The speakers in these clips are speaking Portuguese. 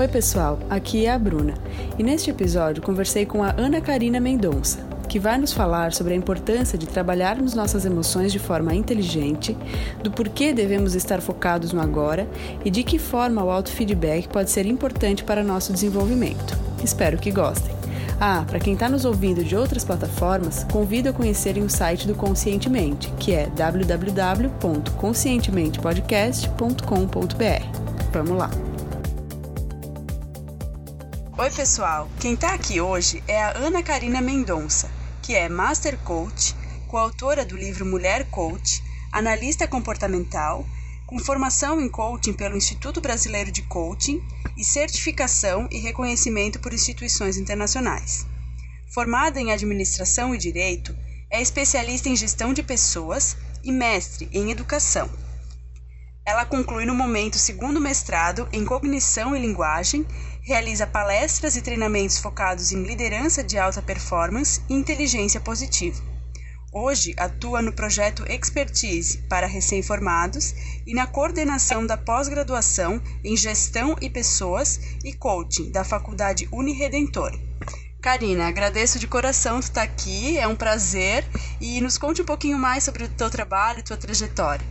Oi, pessoal, aqui é a Bruna e neste episódio conversei com a Ana Karina Mendonça, que vai nos falar sobre a importância de trabalharmos nossas emoções de forma inteligente, do porquê devemos estar focados no agora e de que forma o autofeedback pode ser importante para nosso desenvolvimento. Espero que gostem. Ah, para quem está nos ouvindo de outras plataformas, convido a conhecerem o site do Conscientemente, que é www.conscientementepodcast.com.br. Vamos lá! Oi, pessoal! Quem está aqui hoje é a Ana Karina Mendonça, que é Master Coach, coautora do livro Mulher Coach, analista comportamental com formação em coaching pelo Instituto Brasileiro de Coaching e certificação e reconhecimento por instituições internacionais. Formada em administração e direito, é especialista em gestão de pessoas e mestre em educação. Ela conclui no momento segundo mestrado em cognição e linguagem, realiza palestras e treinamentos focados em liderança de alta performance e inteligência positiva. Hoje atua no projeto Expertise para recém-formados e na coordenação da pós-graduação em Gestão e Pessoas e Coaching da Faculdade Uniredentor. Karina, agradeço de coração tu estar aqui, é um prazer e nos conte um pouquinho mais sobre o teu trabalho e tua trajetória.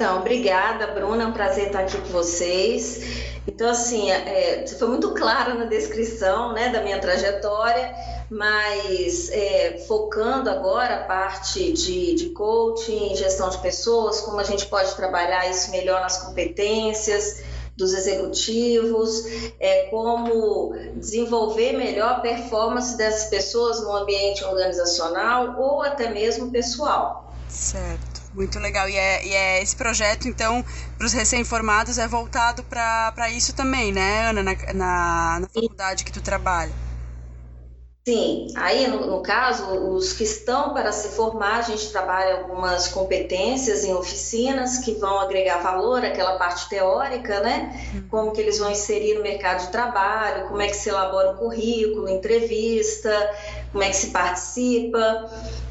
Então, obrigada, Bruna, é um prazer estar aqui com vocês. Então, assim, é, foi muito clara na descrição né, da minha trajetória mas é, focando agora a parte de, de coaching, gestão de pessoas, como a gente pode trabalhar isso melhor nas competências dos executivos, é, como desenvolver melhor a performance dessas pessoas no ambiente organizacional ou até mesmo pessoal. Certo. Muito legal. E é, e é esse projeto, então, para os recém-formados é voltado para isso também, né, Ana, na, na, na faculdade que tu trabalha. Sim, aí no, no, caso, os que estão para se formar, a gente trabalha algumas competências em oficinas que vão agregar valor àquela parte teórica, né? Uhum. Como que eles vão inserir no mercado de trabalho, como é que se elabora um currículo, entrevista, como é que se participa,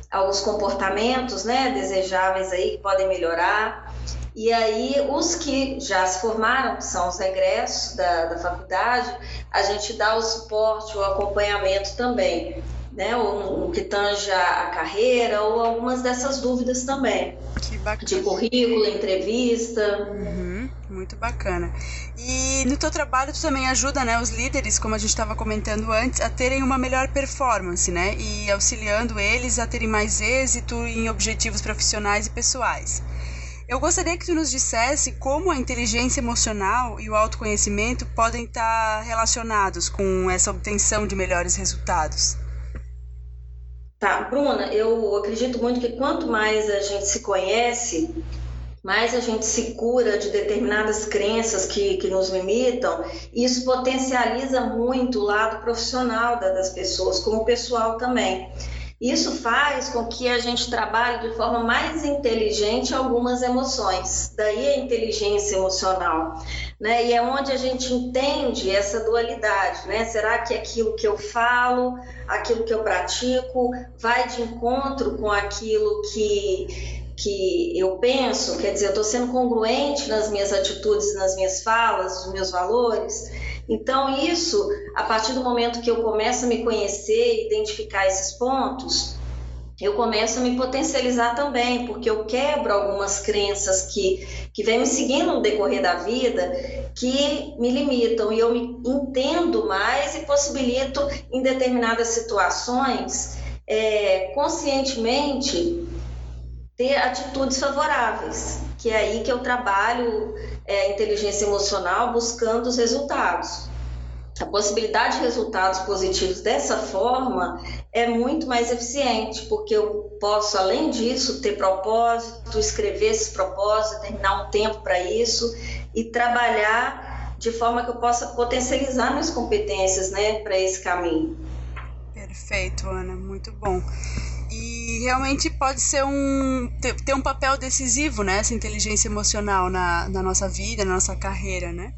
alguns comportamentos, né, desejáveis aí que podem melhorar. E aí, os que já se formaram, que são os regressos da, da faculdade, a gente dá o suporte, o acompanhamento também, né? Ou no que tange a carreira, ou algumas dessas dúvidas também. Que bacana. De currículo, entrevista. Uhum, muito bacana. E no teu trabalho tu também ajuda, né, os líderes, como a gente estava comentando antes, a terem uma melhor performance, né? E auxiliando eles a terem mais êxito em objetivos profissionais e pessoais. Eu gostaria que tu nos dissesse como a inteligência emocional e o autoconhecimento podem estar relacionados com essa obtenção de melhores resultados. Tá, Bruna, eu acredito muito que quanto mais a gente se conhece, mais a gente se cura de determinadas crenças que, que nos limitam, isso potencializa muito o lado profissional das pessoas, como pessoal também. Isso faz com que a gente trabalhe de forma mais inteligente algumas emoções, daí a inteligência emocional, né? E é onde a gente entende essa dualidade, né? Será que aquilo que eu falo, aquilo que eu pratico, vai de encontro com aquilo que que eu penso, quer dizer, eu estou sendo congruente nas minhas atitudes, nas minhas falas, nos meus valores. Então, isso, a partir do momento que eu começo a me conhecer, identificar esses pontos, eu começo a me potencializar também, porque eu quebro algumas crenças que, que vêm me seguindo no decorrer da vida, que me limitam, e eu me entendo mais e possibilito, em determinadas situações, é, conscientemente, ter atitudes favoráveis, que é aí que eu trabalho é, inteligência emocional buscando os resultados. A possibilidade de resultados positivos dessa forma é muito mais eficiente, porque eu posso, além disso, ter propósito, escrever esse propósito, terminar um tempo para isso e trabalhar de forma que eu possa potencializar minhas competências né, para esse caminho. Perfeito, Ana, muito bom e realmente pode ser um ter, um papel decisivo né essa inteligência emocional na, na nossa vida na nossa carreira né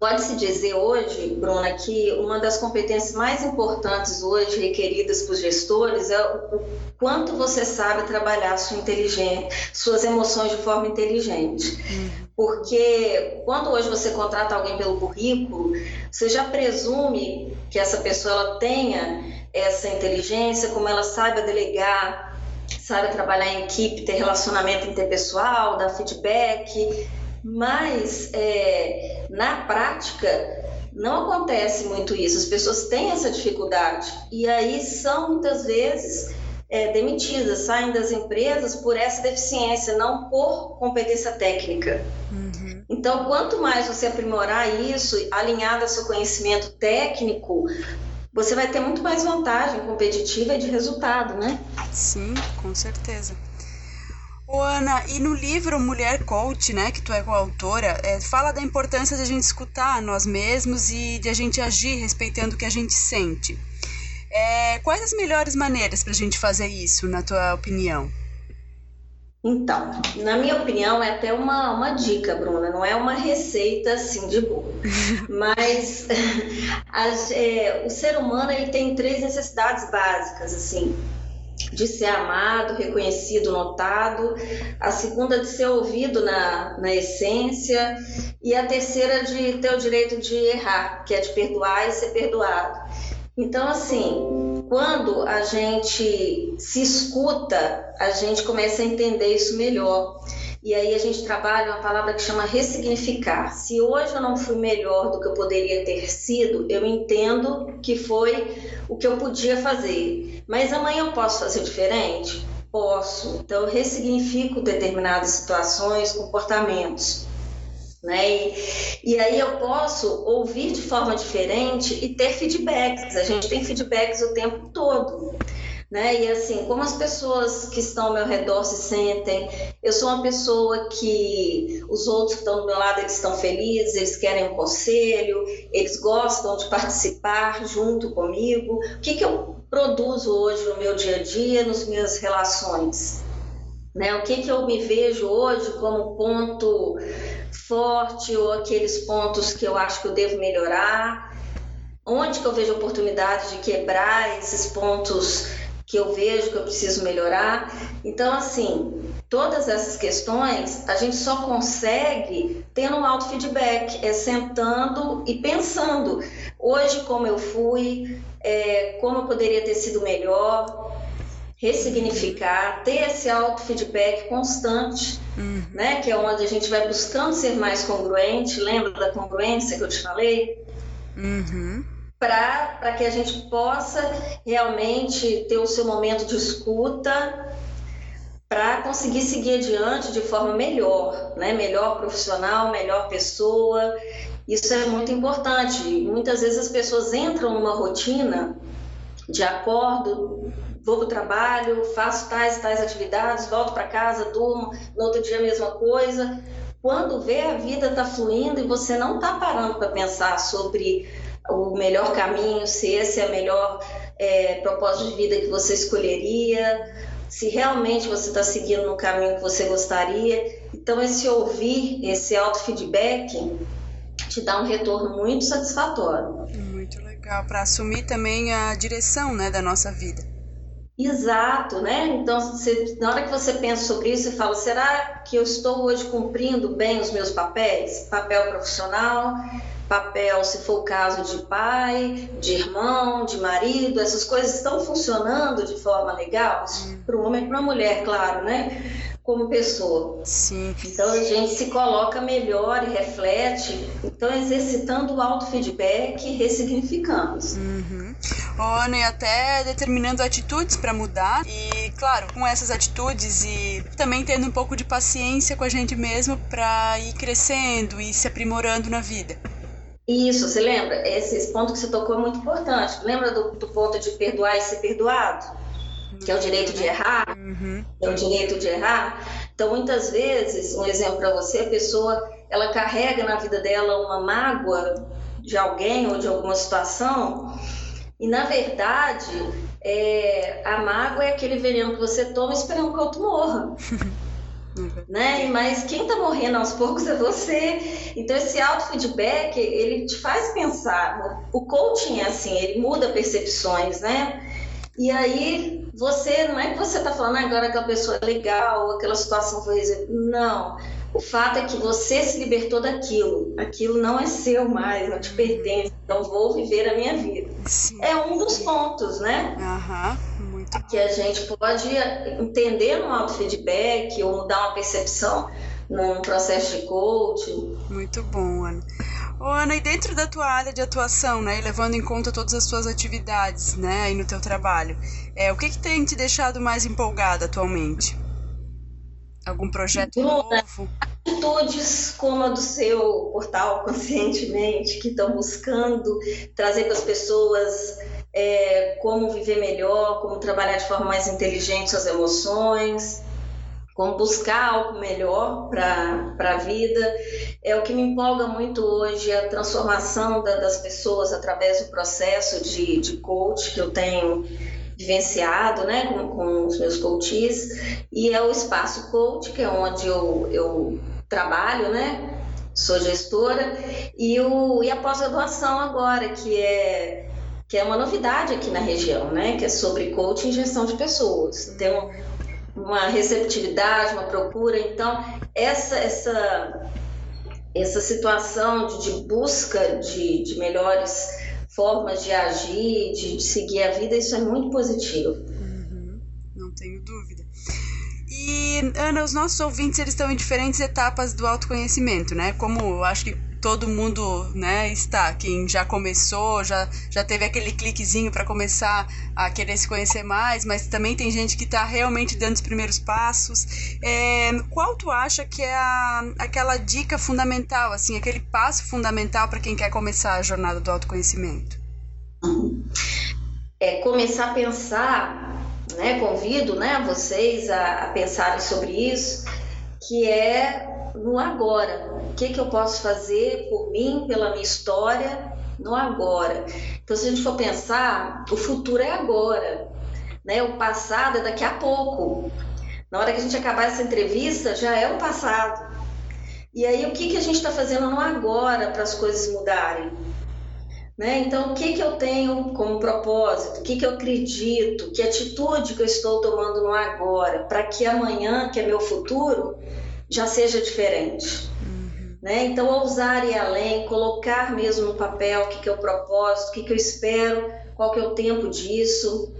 Pode-se dizer hoje, Bruna, que uma das competências mais importantes hoje requeridas para os gestores é o quanto você sabe trabalhar sua inteligência, suas emoções de forma inteligente. Uhum. porque quando hoje você contrata alguém pelo currículo, você já presume que essa pessoa ela tenha essa inteligência, como ela saiba delegar, saiba trabalhar em equipe, ter relacionamento interpessoal, dar feedback, mas é, na prática não acontece muito isso. As pessoas têm essa dificuldade e aí são muitas vezes é, demitidas, saem das empresas por essa deficiência, não por competência técnica. Uhum. Então, quanto mais você aprimorar isso, alinhado ao seu conhecimento técnico, você vai ter muito mais vantagem competitiva e de resultado, né? Sim, com certeza. Ô, Ana, e no livro Mulher Coach, né, que tu é coautora, é, fala da importância de a gente escutar nós mesmos e de a gente agir respeitando o que a gente sente. É, quais as melhores maneiras para a gente fazer isso, na tua opinião? Então, na minha opinião, é até uma, uma dica, Bruna, não é uma receita assim de bolo. Mas as, é, o ser humano ele tem três necessidades básicas, assim, de ser amado, reconhecido, notado, a segunda de ser ouvido na, na essência, e a terceira de ter o direito de errar, que é de perdoar e ser perdoado. Então, assim, quando a gente se escuta, a gente começa a entender isso melhor. E aí a gente trabalha uma palavra que chama ressignificar. Se hoje eu não fui melhor do que eu poderia ter sido, eu entendo que foi o que eu podia fazer. Mas amanhã eu posso fazer diferente? Posso. Então eu ressignifico determinadas situações, comportamentos. Né? E, e, aí eu posso ouvir de forma diferente e ter feedbacks. A gente tem feedbacks o tempo todo. Né? E assim, como as pessoas que estão ao meu redor se sentem, eu sou uma pessoa que os outros que estão do meu lado, eles estão felizes, eles querem um conselho, eles gostam de participar junto comigo. O que, que eu produzo hoje no meu dia a dia, nas minhas relações? Né? O que, que eu me vejo hoje como ponto forte ou aqueles pontos que eu acho que eu devo melhorar? Onde que eu vejo oportunidade de quebrar esses pontos que eu vejo que eu preciso melhorar? Então, assim, todas essas questões a gente só consegue tendo um auto-feedback, é sentando e pensando. Hoje, como eu fui, é, como eu poderia ter sido melhor, ressignificar, ter esse auto-feedback constante, uhum. né? Que é onde a gente vai buscando ser mais congruente. Lembra da congruência que eu te falei? Uhum. Para que a gente possa realmente ter o seu momento de escuta para conseguir seguir adiante de forma melhor, né? Melhor profissional, melhor pessoa. Isso é muito importante. Muitas vezes as pessoas entram numa rotina de acordo vou para o trabalho, faço tais tais atividades, volto para casa, durmo, no outro dia a mesma coisa. Quando vê a vida está fluindo e você não está parando para pensar sobre o melhor caminho, se esse é o melhor é, propósito de vida que você escolheria, se realmente você está seguindo no caminho que você gostaria. Então, esse ouvir, esse auto-feedback, te dá um retorno muito satisfatório. Muito legal, para assumir também a direção né, da nossa vida. Exato, né? Então, você, na hora que você pensa sobre isso, você fala: será que eu estou hoje cumprindo bem os meus papéis? Papel profissional, papel, se for o caso, de pai, de irmão, de marido, essas coisas estão funcionando de forma legal? Hum. Para o homem e para a mulher, claro, né? como pessoa. Sim. Então a gente se coloca melhor e reflete, então exercitando o auto-feedback e ressignificando. Uhum. Ana, e até determinando atitudes para mudar e, claro, com essas atitudes e também tendo um pouco de paciência com a gente mesmo para ir crescendo e se aprimorando na vida. Isso, você lembra? Esse ponto que você tocou é muito importante. Lembra do, do ponto de perdoar e ser perdoado? que é o direito de errar, uhum. é o direito de errar. Então, muitas vezes, um exemplo para você, a pessoa ela carrega na vida dela uma mágoa de alguém ou de alguma situação, e na verdade, é, a mágoa é aquele veneno que você toma esperando que o outro morra. né? Mas quem está morrendo aos poucos é você. Então esse auto-feedback, ele te faz pensar. O coaching é assim, ele muda percepções, né? E aí, você, não é que você está falando agora que a pessoa é legal, aquela situação foi resolvida. Não. O fato é que você se libertou daquilo. Aquilo não é seu mais, não te pertence. Então vou viver a minha vida. Sim. É um dos pontos, né? Uhum. Que a gente pode entender no autofeedback ou mudar uma percepção num processo de coaching. Muito bom, Ana. Ô, Ana, e dentro da tua área de atuação, né, levando em conta todas as tuas atividades, né, aí no teu trabalho, é, o que que tem te deixado mais empolgada atualmente? Algum projeto Bruna, novo? Atitudes como a do seu portal Conscientemente, que estão buscando trazer para as pessoas é, como viver melhor, como trabalhar de forma mais inteligente suas emoções, como buscar algo melhor para a vida. É o que me empolga muito hoje, a transformação da, das pessoas através do processo de, de coach que eu tenho vivenciado né, com, com os meus coaches, e é o Espaço Coach, que é onde eu, eu trabalho, né? Sou gestora, e, o, e a pós-graduação agora, que é que é uma novidade aqui na região, né? Que é sobre coaching e gestão de pessoas. Tem um, uma receptividade, uma procura. Então, essa, essa, essa situação de, de busca de, de, melhores formas de agir, de, de, seguir a vida, isso é muito positivo. Uhum, não tenho dúvida. E, Ana, os nossos ouvintes eles estão em diferentes etapas do autoconhecimento, né? Como eu acho que todo mundo né, está. Quem já começou, já, já teve aquele cliquezinho para começar a querer se conhecer mais, mas também tem gente que está realmente dando os primeiros passos. É, qual tu acha que é a, aquela dica fundamental, assim, aquele passo fundamental para quem quer começar a jornada do autoconhecimento? É começar a pensar, né, convido né, vocês a, a pensarem sobre isso, que é no agora. O que, que eu posso fazer por mim, pela minha história, no agora. Então, se a gente for pensar, o futuro é agora, né? O passado é daqui a pouco. Na hora que a gente acabar essa entrevista, já é o passado. E aí, o que, que a gente está fazendo no agora para as coisas mudarem? Né? Então, o que, que eu tenho como propósito? O que, que eu acredito? Que atitude que eu estou tomando no agora? Para que amanhã, que é meu futuro, já seja diferente. Uhum. Né? Então, ousar ir além, colocar mesmo no papel o que, que é o propósito, o que, que eu espero, qual que é o tempo disso.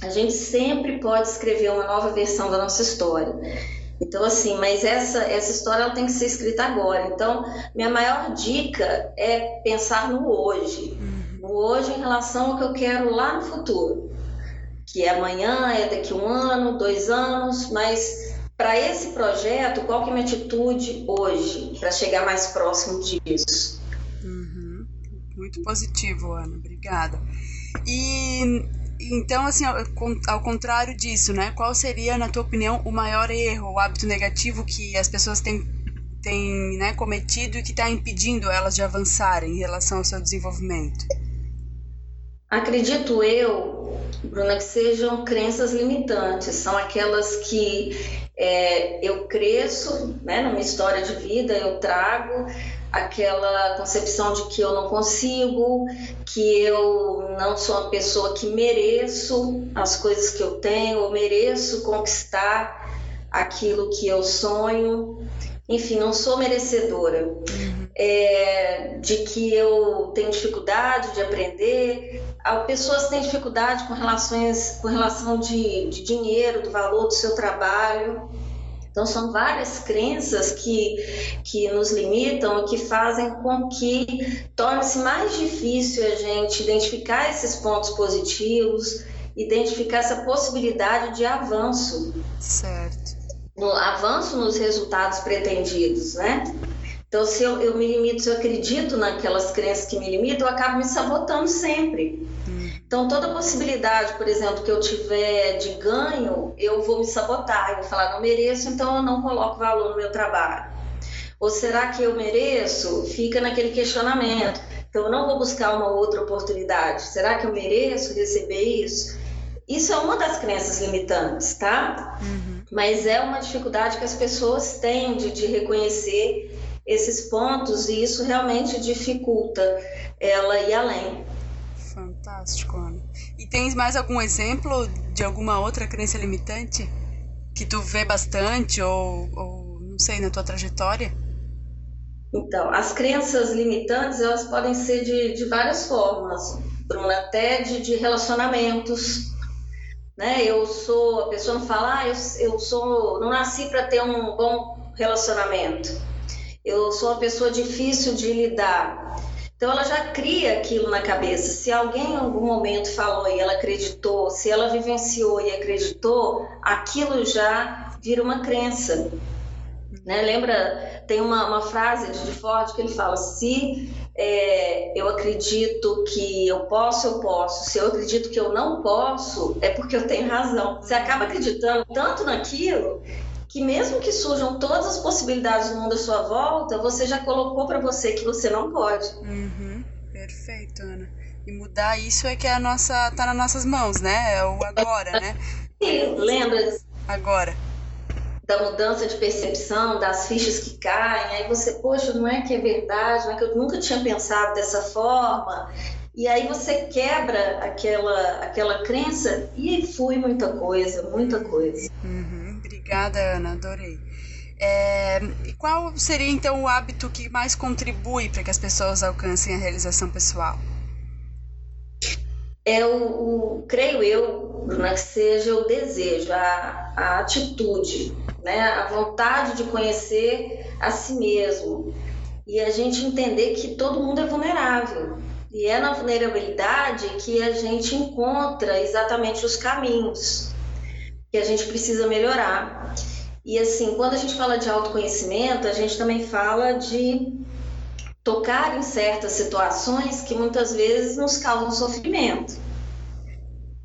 A gente sempre pode escrever uma nova versão da nossa história. Então, assim, mas essa, essa história ela tem que ser escrita agora. Então, minha maior dica é pensar no hoje. Uhum. No hoje em relação ao que eu quero lá no futuro. Que é amanhã, é daqui um ano, dois anos, mas para esse projeto, qual que é a minha atitude hoje para chegar mais próximo disso? Uhum. Muito positivo, Ana. Obrigada. E então, assim, ao, contrário disso, né? Qual seria, na tua opinião, o maior erro, o hábito negativo que as pessoas têm, têm né, cometido e que está impedindo elas de avançarem em relação ao seu desenvolvimento? Acredito eu, Bruna, que sejam crenças limitantes, são aquelas que é, eu cresço né, minha história de vida, eu trago aquela concepção de que eu não consigo, que eu não sou uma pessoa que mereço as coisas que eu tenho, ou mereço conquistar aquilo que eu sonho. Enfim, não sou merecedora. Uhum. É, de que eu tenho dificuldade de aprender. Pessoas têm dificuldade com relações, com relação de, de dinheiro, do valor do seu trabalho. Então, são várias crenças que, que nos limitam e que fazem com que torne-se mais difícil a gente identificar esses pontos positivos, identificar essa possibilidade de avanço. Certo. No avanço nos resultados pretendidos, né? Então, se eu, eu me limito, se eu acredito naquelas crenças que me limitam, eu acabo me sabotando sempre. Então, toda possibilidade, por exemplo, que eu tiver de ganho, eu vou me sabotar, eu vou falar, não mereço, então eu não coloco valor no meu trabalho. Ou será que eu mereço? Fica naquele questionamento. Então, eu não vou buscar uma outra oportunidade. Será que eu mereço receber isso? Isso é uma das crenças limitantes, tá? Uhum. Mas é uma dificuldade que as pessoas têm de, de reconhecer esses pontos e isso realmente dificulta ela ir além. Fantástico, Ana. E tens mais algum exemplo de alguma outra crença limitante que tu vê bastante ou, ou não sei, na tua trajetória? Então, as crenças limitantes, elas podem ser de, de várias formas, Bruna, até de, de relacionamentos, né? Eu sou, a pessoa não fala, ah, eu, eu sou, não nasci para ter um bom relacionamento. Eu sou uma pessoa difícil de lidar. Então ela já cria aquilo na cabeça. Se alguém em algum momento falou e ela acreditou, se ela vivenciou e acreditou, aquilo já vira uma crença. Né? Lembra, tem uma, uma frase de Ford que ele fala: se é, eu acredito que eu posso, eu posso. Se eu acredito que eu não posso, é porque eu tenho razão. Você acaba acreditando tanto naquilo que mesmo que surjam todas as possibilidades do mundo à sua volta, você já colocou para você que você não pode. Uhum, perfeito, Ana. E mudar isso é que é a nossa, tá nas nossas mãos, né? É o agora, né? Sim, lembra? Agora da mudança de percepção, das fichas que caem, aí você, poxa, não é que é verdade, não é que eu nunca tinha pensado dessa forma. E aí você quebra aquela, aquela crença e flui muita coisa, muita coisa. Uhum. Obrigada, Ana, adorei. É, e qual seria então o hábito que mais contribui para que as pessoas alcancem a realização pessoal? É o, o creio eu, Bruna, que seja o desejo, a, a atitude, né? a vontade de conhecer a si mesmo e a gente entender que todo mundo é vulnerável. E é na vulnerabilidade que a gente encontra exatamente os caminhos que a gente precisa melhorar. E assim, quando a gente fala de autoconhecimento, a gente também fala de tocar em certas situações que muitas vezes nos causam sofrimento.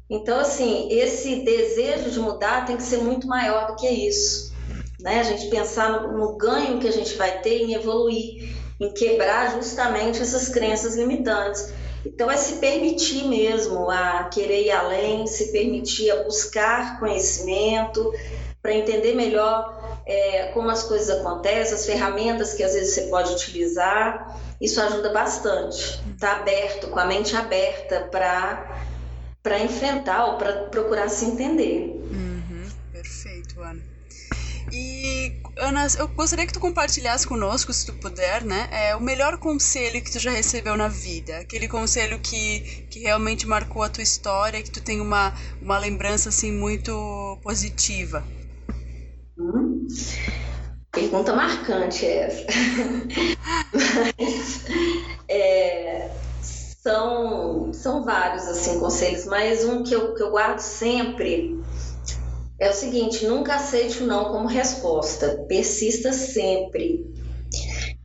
Então, assim, esse desejo de mudar tem que ser muito maior do que isso. Né? A gente pensar no, no ganho que a gente vai ter em evoluir, em quebrar justamente essas crenças limitantes. Então, é se permitir mesmo a querer ir além, se permitir a buscar conhecimento para entender melhor é, como as coisas acontecem, as ferramentas que às vezes você pode utilizar. Isso ajuda bastante. Estar tá aberto, com a mente aberta para enfrentar ou para procurar se entender. Uhum, Ana, eu gostaria que tu compartilhasse conosco, se tu puder, né, é, o melhor conselho que tu já recebeu na vida. Aquele conselho que, que realmente marcou a tua história, que tu tem uma, uma lembrança, assim, muito positiva. Hum, pergunta marcante essa. Mas, é, são, são vários assim conselhos, mas um que eu, que eu guardo sempre é o seguinte: nunca aceite o não como resposta, persista sempre.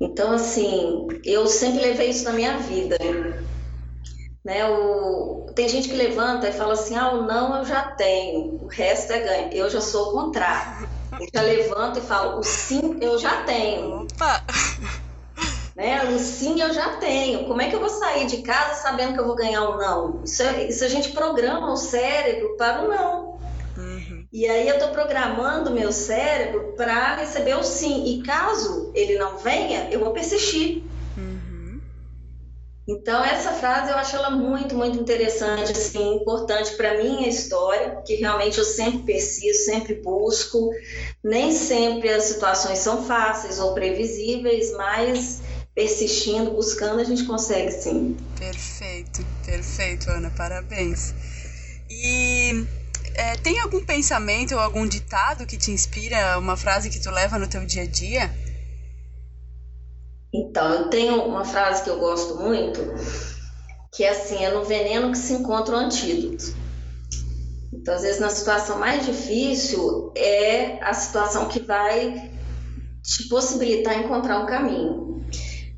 Então, assim, eu sempre levei isso na minha vida. Né? O... Tem gente que levanta e fala assim: ah, o não eu já tenho, o resto é ganho. Eu já sou o contrário. Eu já levanto e falo: o sim eu já tenho. Opa! Né? O sim eu já tenho. Como é que eu vou sair de casa sabendo que eu vou ganhar um não? Isso, é, isso a gente programa o cérebro para o não. E aí eu estou programando o meu cérebro para receber o sim. E caso ele não venha, eu vou persistir. Uhum. Então essa frase eu acho ela muito, muito interessante, assim, importante para minha história, que realmente eu sempre persisto, sempre busco. Nem sempre as situações são fáceis ou previsíveis, mas persistindo, buscando, a gente consegue sim. Perfeito, perfeito, Ana, parabéns. E é, tem algum pensamento ou algum ditado que te inspira, uma frase que tu leva no teu dia a dia? Então, eu tenho uma frase que eu gosto muito, que é assim, é no veneno que se encontra o antídoto. Então, às vezes, na situação mais difícil, é a situação que vai te possibilitar encontrar um caminho.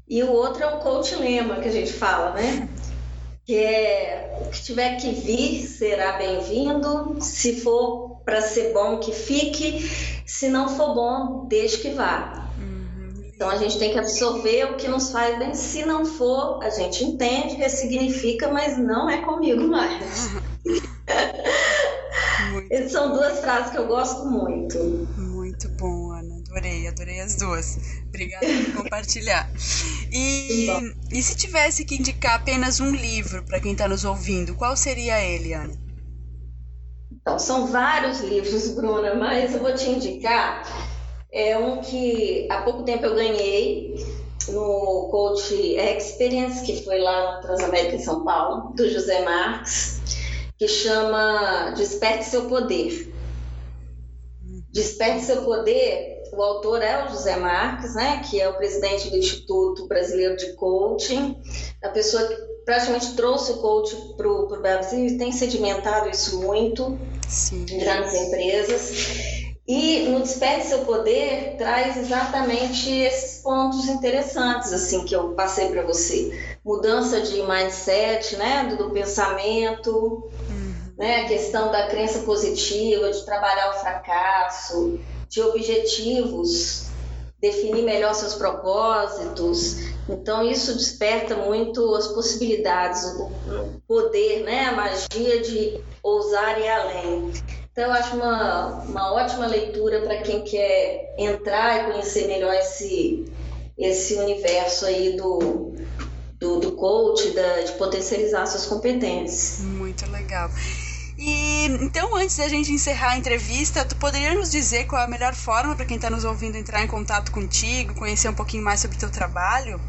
E o outro é o coach lema que a gente fala, né? Que é o que tiver que vir será bem-vindo, se for para ser bom que fique, se não for bom, deixe que vá. Uhum. Então a gente tem que absorver o que nos faz bem. Se não for, a gente entende, ressignifica, mas não é comigo mais. Essas são duas frases que eu gosto muito. Muito bom. Adorei, adorei as duas. Obrigada por compartilhar. E, e se tivesse que indicar apenas um livro para quem está nos ouvindo, qual seria ele, Ana? Então, são vários livros, Bruna, mas eu vou te indicar é um que há pouco tempo eu ganhei no Coach Experience, que foi lá na Transamérica em São Paulo, do José Marques, que chama Desperte Seu Poder. Desperte Seu Poder, o autor é o José Marques, né, que é o presidente do Instituto Brasileiro de Coaching, a pessoa que praticamente trouxe o coach para o Brasil e tem sedimentado isso muito Sim. em grandes empresas. E no Desperte Seu Poder traz exatamente esses pontos interessantes assim que eu passei para você. Mudança de mindset, né, do, do pensamento, uhum. né, a questão da crença positiva, de trabalhar o fracasso, de objetivos, definir melhor seus propósitos. Então isso desperta muito as possibilidades, o poder, né, a magia de ousar e além. Então, eu acho uma, uma ótima leitura para quem quer entrar e conhecer melhor esse, esse universo aí do, do, do coach, da, de potencializar suas competências. Muito legal. E então, antes da gente encerrar a entrevista, tu poderia nos dizer qual é a melhor forma para quem está nos ouvindo entrar em contato contigo, conhecer um pouquinho mais sobre o teu trabalho?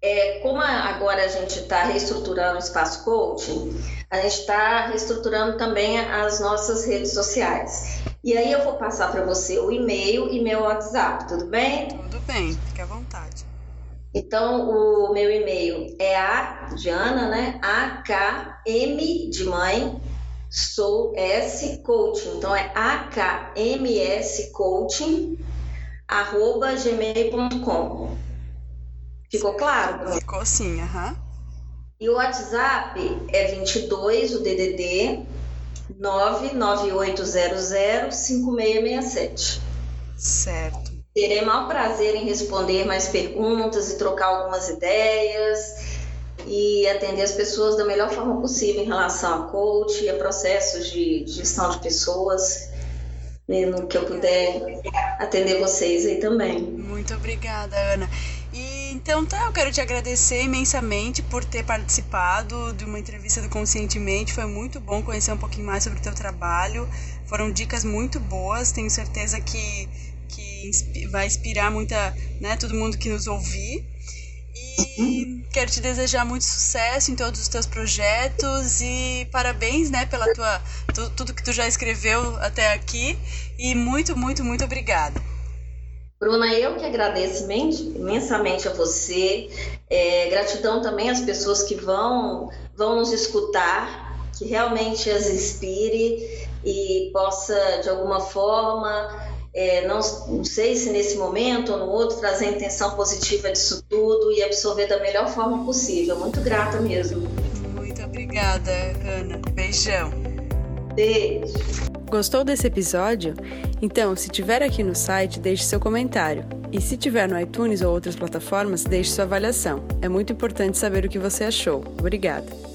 É, como agora a gente está reestruturando o espaço coaching, a gente está reestruturando também as nossas redes sociais. E aí eu vou passar para você o e-mail e meu WhatsApp, tudo bem? Tudo bem, fique à vontade. Então, o meu e-mail é a de Ana, né? AKM de mãe, sou S coaching. Então é AKMS coaching arroba gmail.com. Ficou claro? Ficou sim, aham. Uhum. E o WhatsApp é 22, o DDD 998005667. Certo. Terei maior prazer em responder mais perguntas e trocar algumas ideias e atender as pessoas da melhor forma possível em relação a coach e a processos de gestão de pessoas, né, no que eu puder atender vocês aí também. Muito obrigada, Ana. Então tá, eu quero te agradecer imensamente por ter participado de uma entrevista do Conscientemente. Foi muito bom conhecer um pouquinho mais sobre o teu trabalho. Foram dicas muito boas, tenho certeza que, que vai inspirar muita, né, todo mundo que nos ouvir. E quero te desejar muito sucesso em todos os teus projetos e parabéns, né, pela tua tudo que tu já escreveu até aqui e muito, muito, muito obrigada. Bruna, eu que agradeço imensamente a você, é, gratidão também às pessoas que vão, vão nos escutar, que realmente as inspire e possa, de alguma forma, é, não, não sei se nesse momento ou no outro, trazer a intenção positiva disso tudo e absorver da melhor forma possível. Muito grata mesmo. Muito obrigada, Ana. Beijão. Beijo. Gostou desse episódio? Então, se tiver aqui no site, deixe seu comentário. E se tiver no iTunes ou outras plataformas, deixe sua avaliação. É muito importante saber o que você achou. Obrigada.